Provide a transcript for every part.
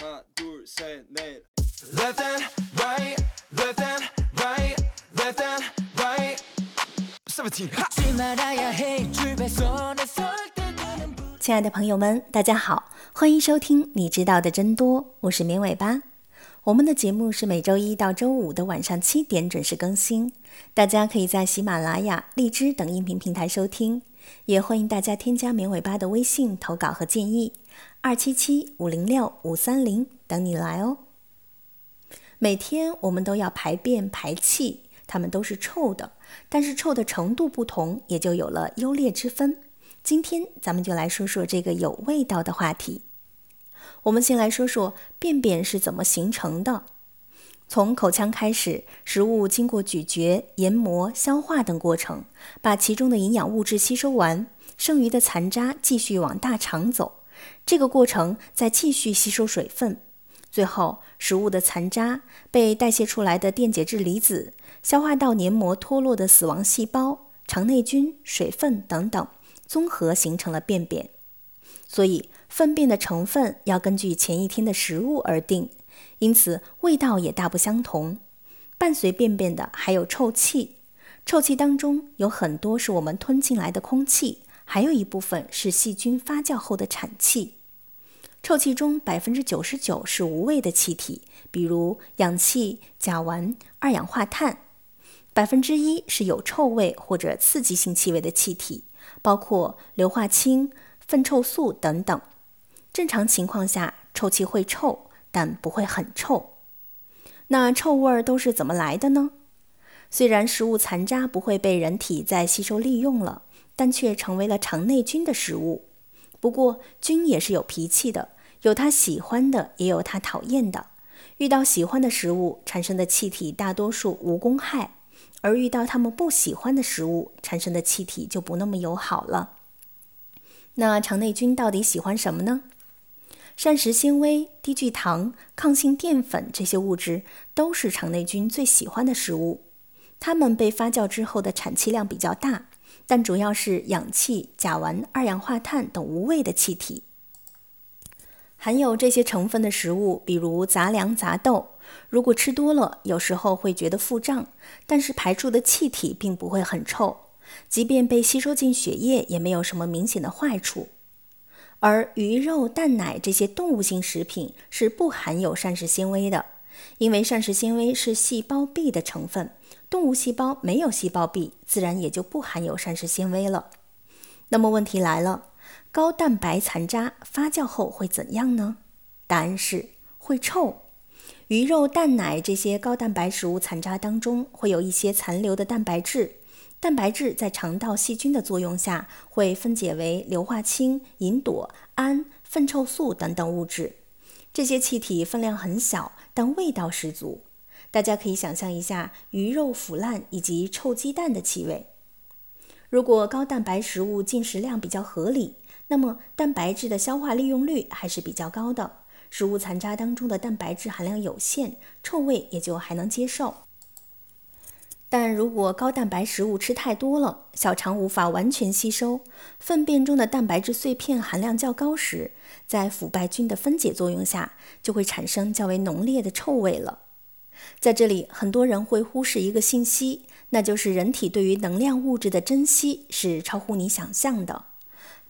하나 둘셋넷 Left and right, left and right, left and right. Seventeen. Ha! 잊지 말아야 해 주변선에 설 때는 亲爱的朋友们，大家好，欢迎收听《你知道的真多》，我是绵尾巴。我们的节目是每周一到周五的晚上七点准时更新，大家可以在喜马拉雅、荔枝等音频平台收听， 也欢迎大家添加绵尾巴的微信投稿和建议，二七七五零六五三零等你来哦。每天我们都要排便排气，它们都是臭的，但是臭的程度不同，也就有了优劣之分。今天咱们就来说说这个有味道的话题。我们先来说说便便是怎么形成的。从口腔开始，食物经过咀嚼、研磨、消化等过程，把其中的营养物质吸收完，剩余的残渣继续往大肠走，这个过程再继续吸收水分。最后，食物的残渣被代谢出来的电解质离子消化到黏膜脱落的死亡细胞、肠内菌、水分等等，综合形成了便便。所以，粪便的成分要根据前一天的食物而定，因此味道也大不相同。伴随便便的还有臭气，臭气当中有很多是我们吞进来的空气，还有一部分是细菌发酵后的产气。臭气中百分之九十九是无味的气体，比如氧气、甲烷、二氧化碳；百分之一是有臭味或者刺激性气味的气体，包括硫化氢、粪臭素等等。正常情况下，臭气会臭，但不会很臭。那臭味儿都是怎么来的呢？虽然食物残渣不会被人体再吸收利用了，但却成为了肠内菌的食物。不过，菌也是有脾气的，有它喜欢的，也有它讨厌的。遇到喜欢的食物，产生的气体大多数无公害；而遇到它们不喜欢的食物，产生的气体就不那么友好了。那肠内菌到底喜欢什么呢？膳食纤维、低聚糖、抗性淀粉这些物质都是肠内菌最喜欢的食物。它们被发酵之后的产气量比较大，但主要是氧气、甲烷、二氧化碳等无味的气体。含有这些成分的食物，比如杂粮、杂豆，如果吃多了，有时候会觉得腹胀，但是排出的气体并不会很臭，即便被吸收进血液，也没有什么明显的坏处。而鱼肉、蛋奶这些动物性食品是不含有膳食纤维的，因为膳食纤维是细胞壁的成分，动物细胞没有细胞壁，自然也就不含有膳食纤维了。那么问题来了，高蛋白残渣发酵后会怎样呢？答案是会臭。鱼肉、蛋奶这些高蛋白食物残渣当中会有一些残留的蛋白质。蛋白质在肠道细菌的作用下，会分解为硫化氢、吲哚、氨、粪臭素等等物质。这些气体分量很小，但味道十足。大家可以想象一下鱼肉腐烂以及臭鸡蛋的气味。如果高蛋白食物进食量比较合理，那么蛋白质的消化利用率还是比较高的。食物残渣当中的蛋白质含量有限，臭味也就还能接受。但如果高蛋白食物吃太多了，小肠无法完全吸收，粪便中的蛋白质碎片含量较高时，在腐败菌的分解作用下，就会产生较为浓烈的臭味了。在这里，很多人会忽视一个信息，那就是人体对于能量物质的珍惜是超乎你想象的。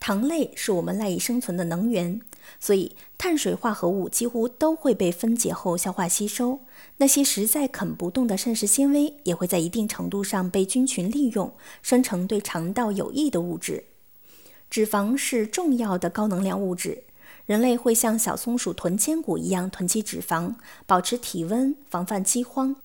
糖类是我们赖以生存的能源，所以碳水化合物几乎都会被分解后消化吸收。那些实在啃不动的膳食纤维也会在一定程度上被菌群利用，生成对肠道有益的物质。脂肪是重要的高能量物质，人类会像小松鼠囤坚果一样囤积脂肪，保持体温，防范饥荒。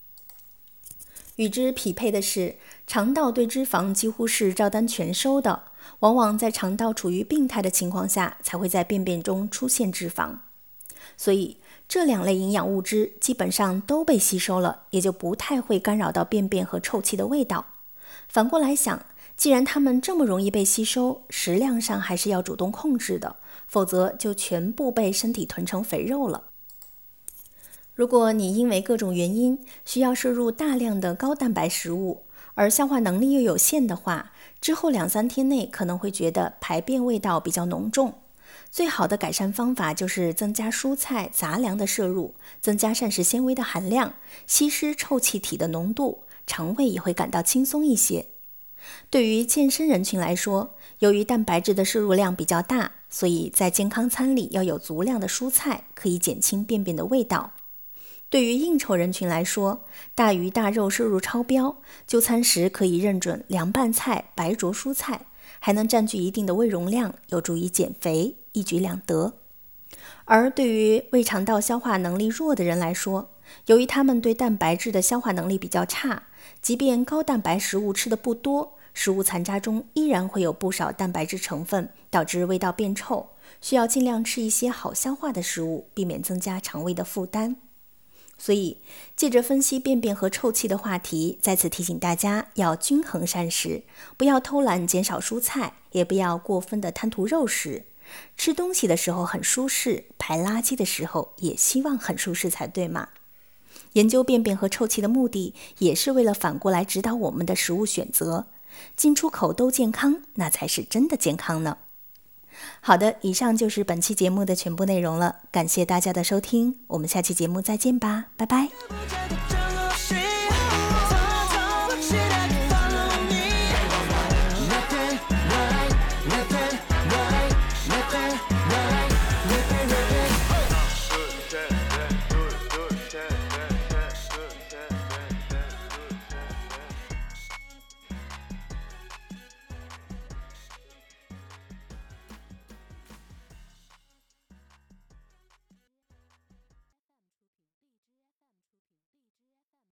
与之匹配的是，肠道对脂肪几乎是照单全收的。往往在肠道处于病态的情况下，才会在便便中出现脂肪。所以这两类营养物质基本上都被吸收了，也就不太会干扰到便便和臭气的味道。反过来想，既然它们这么容易被吸收，食量上还是要主动控制的，否则就全部被身体囤成肥肉了。如果你因为各种原因需要摄入大量的高蛋白食物，而消化能力又有限的话，之后两三天内可能会觉得排便味道比较浓重。最好的改善方法就是增加蔬菜杂粮的摄入，增加膳食纤维的含量，稀释臭气体的浓度，肠胃也会感到轻松一些。对于健身人群来说，由于蛋白质的摄入量比较大，所以在健康餐里要有足量的蔬菜，可以减轻便便的味道。对于应酬人群来说，大鱼大肉摄入超标，就餐时可以认准凉拌菜、白灼蔬菜，还能占据一定的胃容量，有助于减肥，一举两得。而对于胃肠道消化能力弱的人来说，由于他们对蛋白质的消化能力比较差，即便高蛋白食物吃的不多，食物残渣中依然会有不少蛋白质成分，导致味道变臭，需要尽量吃一些好消化的食物，避免增加肠胃的负担。所以，借着分析便便和臭气的话题，再次提醒大家要均衡膳食，不要偷懒减少蔬菜，也不要过分的贪图肉食。吃东西的时候很舒适，排垃圾的时候也希望很舒适才对嘛。研究便便和臭气的目的，也是为了反过来指导我们的食物选择，进出口都健康，那才是真的健康呢。好的，以上就是本期节目的全部内容了，感谢大家的收听，我们下期节目再见吧，拜拜。